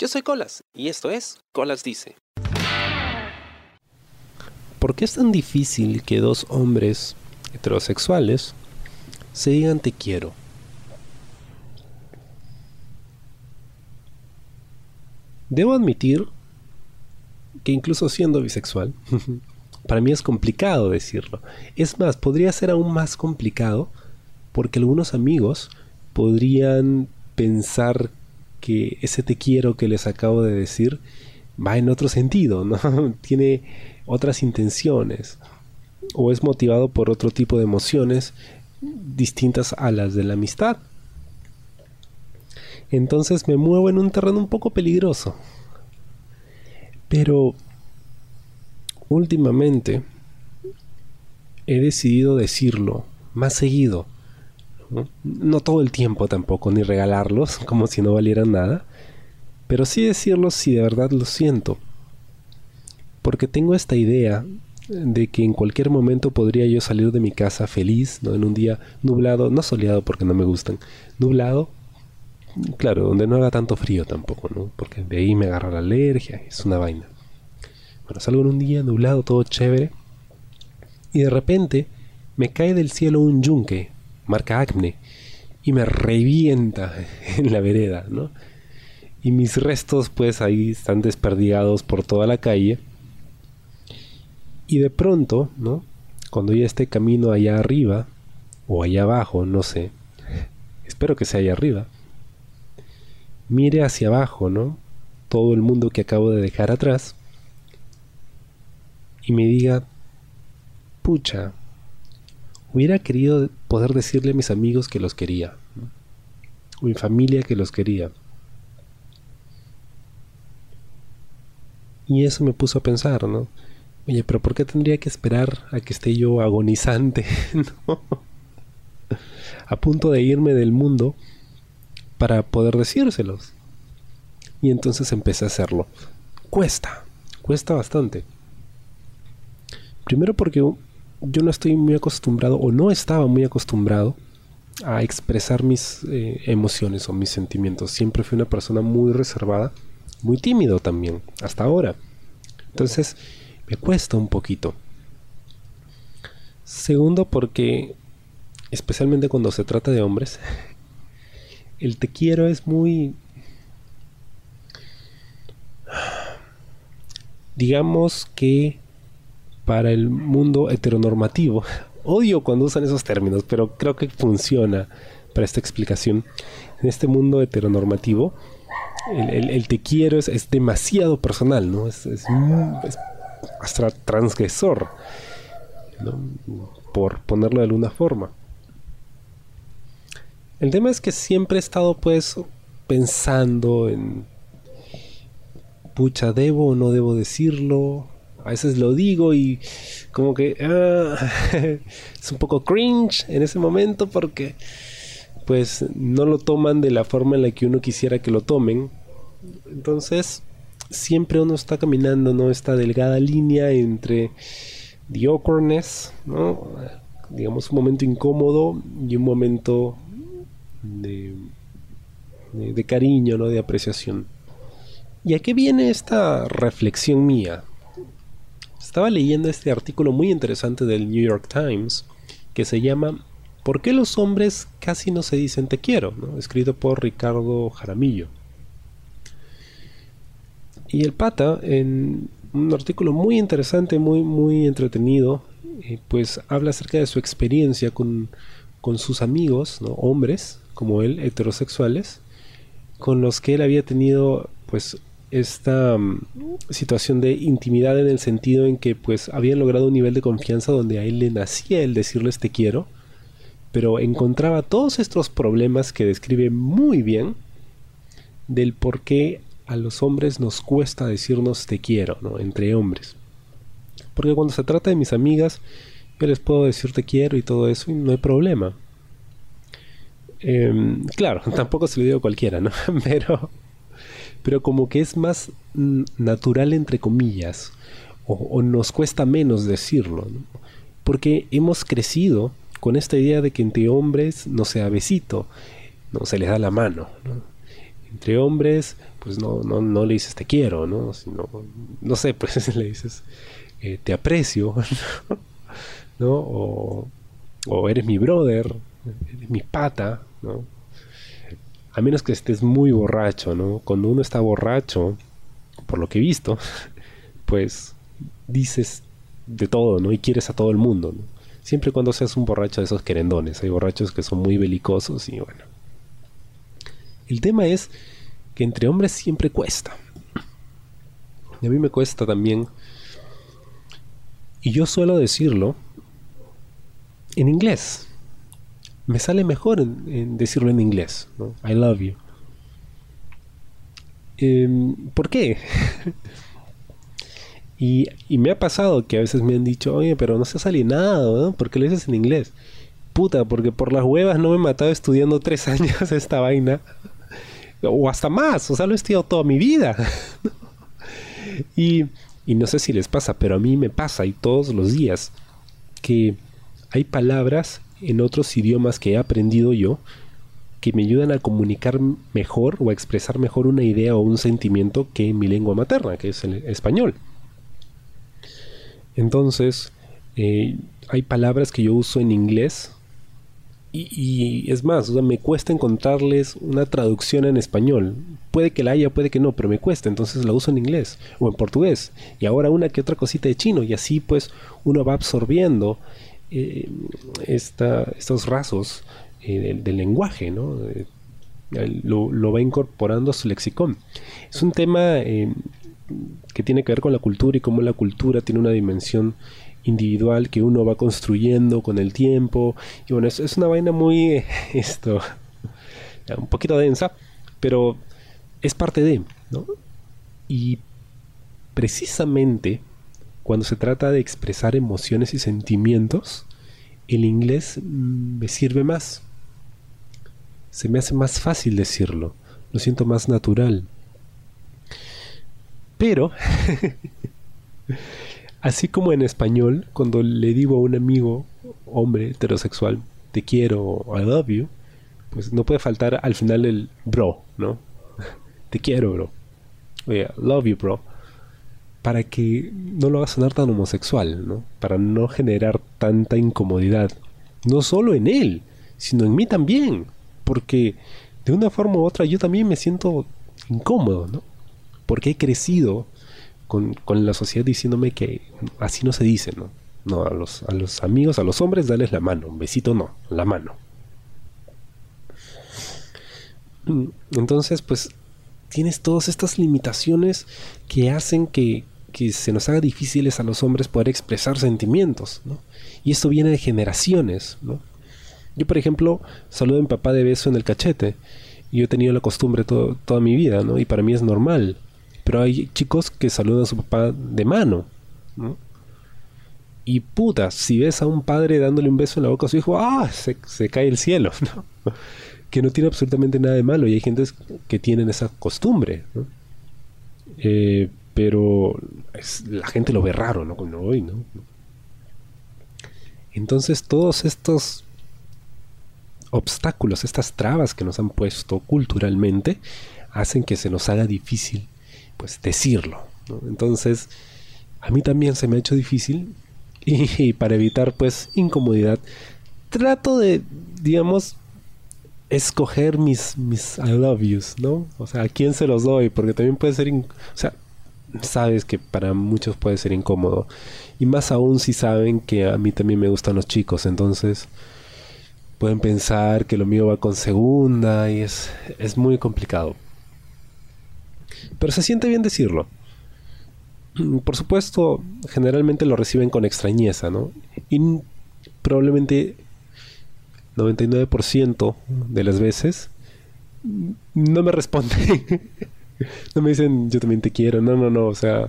Yo soy Colas y esto es Colas Dice. ¿Por qué es tan difícil que dos hombres heterosexuales se digan te quiero? Debo admitir que incluso siendo bisexual, para mí es complicado decirlo. Es más, podría ser aún más complicado porque algunos amigos podrían pensar que ese te quiero que les acabo de decir va en otro sentido, ¿no? Tiene otras intenciones o es motivado por otro tipo de emociones distintas a las de la amistad. Entonces me muevo en un terreno un poco peligroso. Pero últimamente he decidido decirlo más seguido. ¿No? todo el tiempo tampoco, ni regalarlos como si no valieran nada. Pero sí decirlo si de verdad lo siento. Porque tengo esta idea de que en cualquier momento podría yo salir de mi casa feliz, ¿no? En un día nublado, no soleado porque no me gustan, nublado, claro, donde no haga tanto frío tampoco, ¿no? Porque de ahí me agarra la alergia, es una vaina. Bueno, salgo en un día nublado, todo chévere, y de repente me cae del cielo un yunque, marca acne, y me revienta en la vereda, ¿no? Y mis restos pues ahí están desperdigados por toda la calle. Y de pronto, ¿no? Cuando ya esté camino allá arriba, o allá abajo, no sé, espero que sea allá arriba, mire hacia abajo, ¿no? Todo el mundo que acabo de dejar atrás y me diga, pucha, hubiera querido poder decirle a mis amigos que los quería, o mi familia que los quería. Y eso me puso a pensar, ¿no? Oye, pero ¿por qué tendría que esperar a que esté yo agonizante, a punto de irme del mundo para poder decírselos. Y entonces empecé a hacerlo. Cuesta, cuesta bastante. Primero porque yo no estoy muy acostumbrado o no estaba muy acostumbrado a expresar mis eh, emociones o mis sentimientos. Siempre fui una persona muy reservada, muy tímido también, hasta ahora. Entonces me cuesta un poquito. Segundo porque, especialmente cuando se trata de hombres, el te quiero es muy... Digamos que para el mundo heteronormativo, odio cuando usan esos términos, pero creo que funciona para esta explicación. En este mundo heteronormativo, el, te quiero es, demasiado personal, ¿no? Es, hasta transgresor, por ponerlo de alguna forma. El tema es que siempre he estado pues pensando en, pucha, ¿debo o no debo decirlo? A veces lo digo y como que ah, es un poco cringe en ese momento porque pues no lo toman de la forma en la que uno quisiera que lo tomen. Entonces, siempre uno está caminando, ¿no? Esta delgada línea entre the awkwardness, ¿no? Digamos un momento incómodo y un momento de, de, cariño, ¿no? de apreciación. ¿Y a qué viene esta reflexión mía? Estaba leyendo este artículo muy interesante del New York Times que se llama ¿Por qué los hombres casi no se dicen te quiero? escrito por Ricardo Jaramillo. Y el pata, en un artículo muy interesante, muy, muy entretenido, eh, pues habla acerca de su experiencia con, con sus amigos, ¿no? hombres, como él, heterosexuales, con los que él había tenido pues esta mm, situación de intimidad en el sentido en que pues habían logrado un nivel de confianza donde a él le nacía el decirles te quiero, pero encontraba todos estos problemas que describe muy bien del por qué a los hombres nos cuesta decirnos te quiero, ¿no? Entre hombres. Porque cuando se trata de mis amigas, yo les puedo decir te quiero y todo eso y no hay problema. Em, claro, tampoco se lo digo a cualquiera, ¿no? pero, pero como que es más natural entre comillas, o, nos cuesta menos decirlo, porque hemos crecido con esta idea de que entre hombres no sea besito, no se les da la mano, Entre hombres, pues no, no, no le dices te quiero, ¿no? Sino, no sé, pues le dices eh, te aprecio, ¿no? O, o eres mi brother, eres mi pata, ¿no? A menos que estés muy borracho, ¿no? Cuando uno está borracho, por lo que he visto, pues dices de todo, ¿no? Y quieres a todo el mundo, ¿no? Siempre cuando seas un borracho de esos querendones. Hay borrachos que son muy belicosos y bueno. El tema es que entre hombres siempre cuesta. A mí me cuesta también. Y yo suelo decirlo en inglés. Me sale mejor en, decirlo en inglés. I love you. Em, ¿Por qué? Y, me ha pasado que a veces me han dicho, oye, pero no seas alienado, ¿no? ¿Por qué lo dices en inglés? Puta, porque por las huevas no me he matado estudiando tres años esta vaina. O hasta más, o sea, lo he estudiado toda mi vida. y, y no sé si les pasa, pero a mí me pasa y todos los días que hay palabras en otros idiomas que he aprendido yo que me ayudan a comunicar mejor o a expresar mejor una idea o un sentimiento que en mi lengua materna, que es el español. Entonces, eh, hay palabras que yo uso en inglés y, es más, me cuesta encontrarles una traducción en español. Puede que la haya, puede que no, pero me cuesta, entonces la uso en inglés o en portugués. Y ahora una que otra cosita de chino y así pues uno va absorbiendo eh, estos rasgos eh, del, lenguaje, ¿no? Lo, lo, va incorporando a su lexicón. Es un tema que tiene que ver con la cultura y cómo la cultura tiene una dimensión individual que uno va construyendo con el tiempo. Y bueno, es, es una vaina muy, esto, un poquito densa, pero es parte de. Y precisamente cuando se trata de expresar emociones y sentimientos, el inglés me sirve más. Se me hace más fácil decirlo, lo siento más natural. Pero, así como en español, cuando le digo a un amigo, hombre heterosexual, te quiero, I love you, pues no puede faltar al final el bro, ¿no? te quiero, bro. Oye, love you, bro. Para que no lo haga sonar tan homosexual, ¿no? Para no generar tanta incomodidad. No solo en él, sino en mí también. Porque de una forma u otra yo también me siento incómodo, ¿no? porque he crecido con, la sociedad diciéndome que así no se dice, ¿no? No, a los, a los amigos, a los hombres, darles la mano, un besito no, la mano. Entonces, pues, tienes todas estas limitaciones que hacen que, que se nos haga difíciles a los hombres poder expresar sentimientos, ¿no? Y esto viene de generaciones, ¿no? Yo, por ejemplo, saludo a mi papá de beso en el cachete. Yo he tenido la costumbre toda mi vida, ¿no? Y para mí es normal. Pero hay chicos que saludan a su papá de mano, ¿no? Y puta, si ves a un padre dándole un beso en la boca a su hijo, ¡ah! Se, cae el cielo, ¿no? Que no tiene absolutamente nada de malo. Y hay gente que tienen esa costumbre, ¿no? Eh, pero la gente lo ve raro, ¿no? Hoy, ¿no? Entonces todos estos obstáculos, estas trabas que nos han puesto culturalmente, hacen que se nos haga difícil pues decirlo. Entonces, a mí también se me ha hecho difícil y, para evitar pues incomodidad, trato de, digamos, escoger mis, mis I love yous, ¿no? O sea, ¿a quién se los doy? Porque también puede ser, o sea, sabes que para muchos puede ser incómodo. Y más aún si saben que a mí también me gustan los chicos, entonces pueden pensar que lo mío va con segunda y es, es muy complicado. Pero se siente bien decirlo. Por supuesto, generalmente lo reciben con extrañeza, ¿no? Y probablemente 99% de las veces no me responden. no me dicen yo también te quiero. No, no, no. O sea,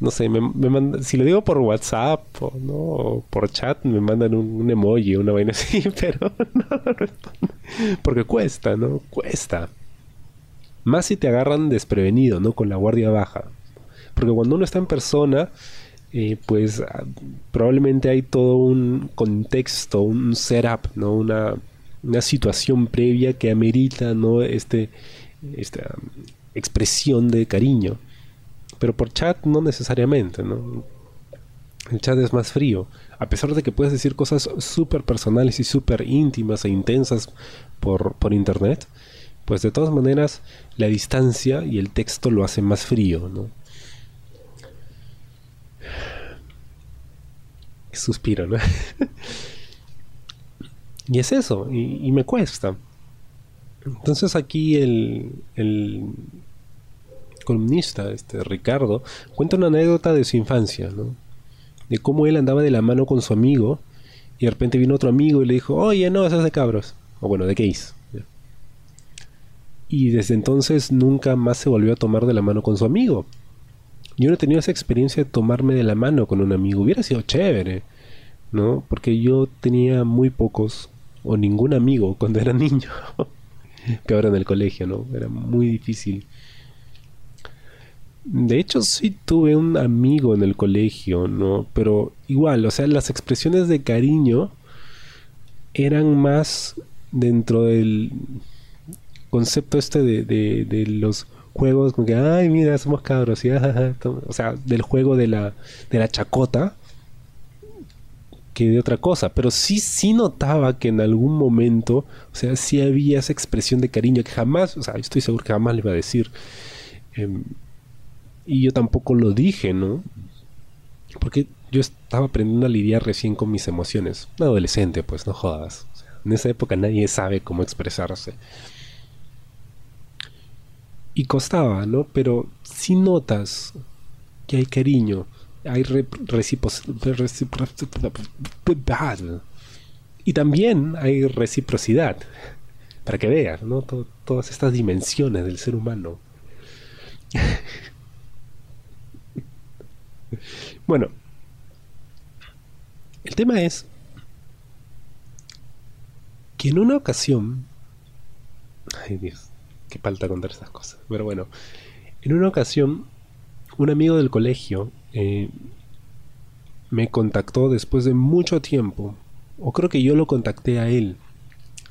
no sé, me, me si lo digo por WhatsApp o, ¿no? por chat, me mandan un, un emoji, una vaina así, pero no responden. Porque cuesta, ¿no? Cuesta. Más si te agarran desprevenido, ¿no? Con la guardia baja. Porque cuando uno está en persona, eh, pues ah, probablemente hay todo un contexto, un setup, ¿no? Una, una situación previa que amerita, ¿no? Este, esta expresión de cariño. Pero por chat no necesariamente, ¿no? El chat es más frío. A pesar de que puedes decir cosas súper personales y súper íntimas e intensas por, por internet, pues de todas maneras la distancia y el texto lo hacen más frío, ¿no? Suspiro, ¿no? y es eso, y, me cuesta. Entonces aquí el, el columnista, este Ricardo, cuenta una anécdota de su infancia, ¿no? De cómo él andaba de la mano con su amigo y de repente vino otro amigo y le dijo, oye, no, eso es de cabros. O bueno, de gays. Y desde entonces nunca más se volvió a tomar de la mano con su amigo. Yo no he tenido esa experiencia de tomarme de la mano con un amigo. Hubiera sido chévere, ¿no? Porque yo tenía muy pocos o ningún amigo cuando era niño. Peor en el colegio, ¿no? Era muy difícil. De hecho, sí tuve un amigo en el colegio, ¿no? Pero igual, o sea, las expresiones de cariño eran más dentro del concepto este de, de, los juegos, como que, ay, mira, somos cabros, o sea, del juego de la, de la chacota, que de otra cosa, pero sí, sí notaba que en algún momento, o sea, sí había esa expresión de cariño que jamás, o sea, estoy seguro que jamás le iba a decir. Em, y yo tampoco lo dije, ¿no? Porque yo estaba aprendiendo a lidiar recién con mis emociones. Un adolescente, pues, no jodas. en esa época nadie sabe cómo expresarse y costaba, ¿no? Pero si notas que hay cariño, hay reciprocidad. Y también hay reciprocidad, para que veas, ¿no? todas estas dimensiones del ser humano. bueno, el tema es que en una ocasión, ay Dios, Qué falta contar esas cosas. Pero bueno, en una ocasión, un amigo del colegio eh, me contactó después de mucho tiempo. O creo que yo lo contacté a él.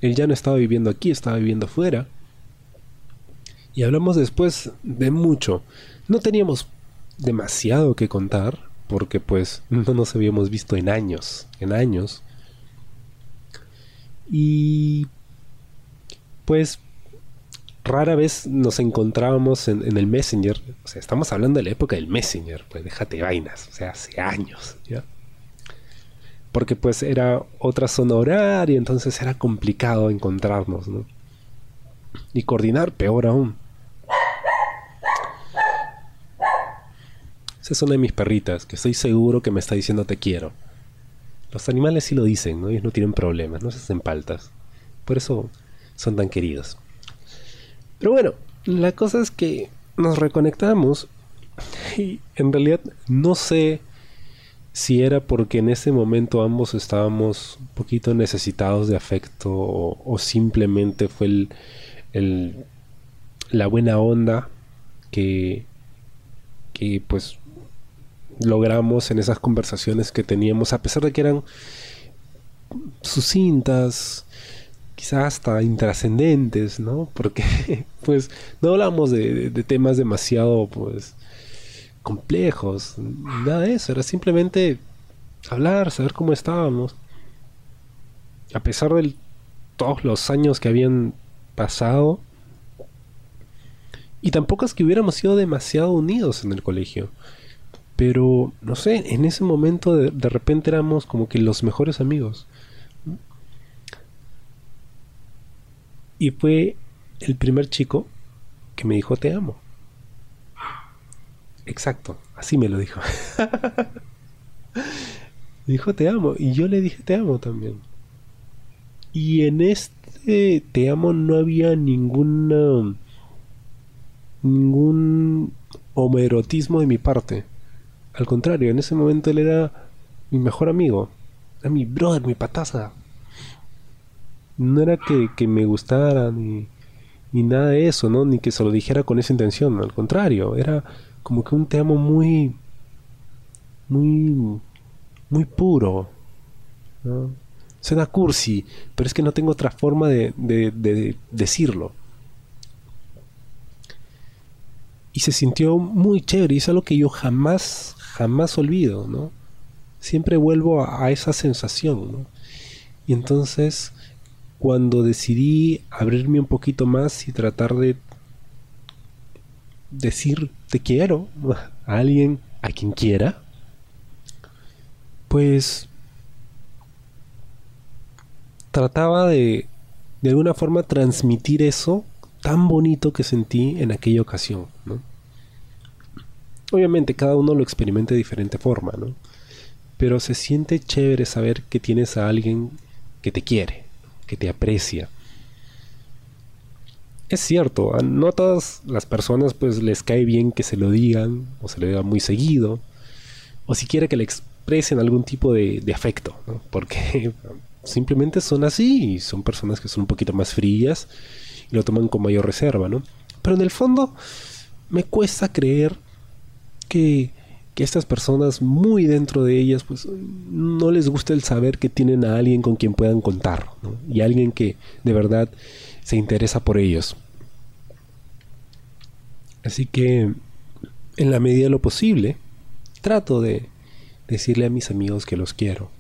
Él ya no estaba viviendo aquí, estaba viviendo fuera. Y hablamos después de mucho. No teníamos demasiado que contar, porque pues no nos habíamos visto en años, en años. Y pues rara vez nos encontrábamos en, el Messenger. O sea, estamos hablando de la época del Messenger, pues déjate vainas, o sea, hace años, ¿ya? Porque pues era otra zona horaria, entonces era complicado encontrarnos, ¿no? Y coordinar, peor aún. Esa es una de mis perritas, que estoy seguro que me está diciendo te quiero. Los animales sí lo dicen, ¿no? Ellos no tienen problemas, no se hacen paltas. Por eso son tan queridos. Pero bueno, la cosa es que nos reconectamos y en realidad no sé si era porque en ese momento ambos estábamos un poquito necesitados de afecto o, simplemente fue el, la buena onda que, que pues logramos en esas conversaciones que teníamos a pesar de que eran sucintas quizás hasta intrascendentes, ¿no? Porque pues no hablamos de, temas demasiado pues complejos, nada de eso, era simplemente hablar, saber cómo estábamos. A pesar de todos los años que habían pasado, y tampoco es que hubiéramos sido demasiado unidos en el colegio. Pero, no sé, en ese momento de repente éramos como que los mejores amigos. Y fue el primer chico que me dijo te amo. Exacto, así me lo dijo. me dijo te amo y yo le dije te amo también. Y en este te amo no había ninguna ningún homoerotismo de mi parte. Al contrario, en ese momento él era mi mejor amigo, era mi brother, mi pataza, no era que, me gustara ni, ni, nada de eso, ¿no? Ni que se lo dijera con esa intención, al contrario, era como que un te amo muy, muy, muy puro, ¿no? Suena cursi, pero es que no tengo otra forma de, de, de decirlo. y se sintió muy chévere y es algo que yo jamás, jamás olvido, ¿no? Siempre vuelvo a, a esa sensación, ¿no? Y entonces, cuando decidí abrirme un poquito más y tratar de decir te quiero a alguien a quien quiera, pues trataba de de alguna forma transmitir eso tan bonito que sentí en aquella ocasión. Obviamente cada uno lo experimenta de diferente forma, ¿no? Pero se siente chévere saber que tienes a alguien que te quiere, que te aprecia. Es cierto, a no todas las personas pues les cae bien que se lo digan o se lo digan muy seguido o siquiera que le expresen algún tipo de, afecto, porque simplemente son así y son personas que son un poquito más frías y lo toman con mayor reserva, ¿no? Pero en el fondo me cuesta creer que, que estas personas muy dentro de ellas pues no les gusta el saber que tienen a alguien con quien puedan contar y alguien que de verdad se interesa por ellos. Así que en la medida de lo posible trato de decirle a mis amigos que los quiero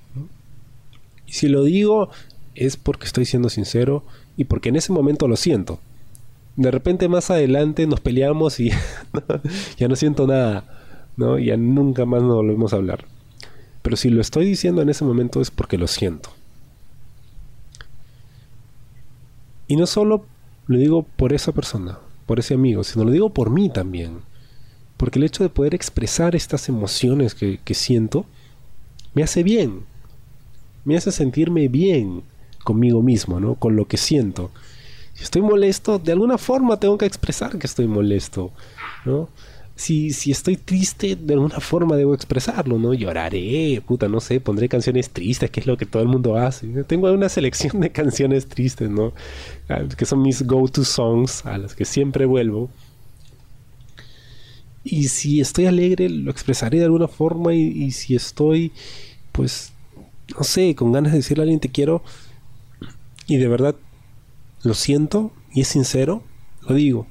y si lo digo es porque estoy siendo sincero y porque en ese momento lo siento. De repente más adelante nos peleamos y ya no siento nada, ¿no? Ya nunca más nos volvemos a hablar. Pero si lo estoy diciendo en ese momento es porque lo siento. Y no solo lo digo por esa persona, por ese amigo, sino lo digo por mí también. Porque el hecho de poder expresar estas emociones que, que siento me hace bien, me hace sentirme bien conmigo mismo, ¿no? Con lo que siento. Si estoy molesto, de alguna forma tengo que expresar que estoy molesto, ¿no? Si, si estoy triste, de alguna forma debo expresarlo, ¿no? Lloraré, puta, no sé, pondré canciones tristes, que es lo que todo el mundo hace. Tengo una selección de canciones tristes, ¿no? Ah, que son mis go-to songs, a las que siempre vuelvo. Y si estoy alegre, lo expresaré de alguna forma. Y, y si estoy, pues, no sé, con ganas de decirle a alguien te quiero y de verdad lo siento y es sincero, lo digo.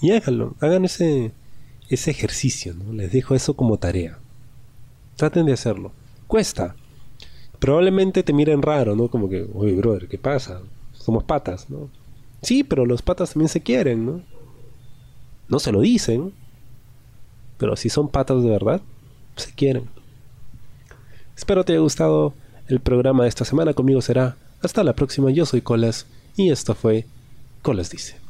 Y háganlo, hagan ese, ese ejercicio, ¿no? Les dejo eso como tarea. Traten de hacerlo. Cuesta. Probablemente te miren raro, ¿no? Como que, oye, brother, ¿qué pasa? Somos patas, ¿no? Sí, pero los patas también se quieren, ¿no? No se lo dicen, pero si son patas de verdad, se quieren. Espero te haya gustado el programa de esta semana. Conmigo será hasta la próxima. Yo soy Colas y esto fue Colas Dice.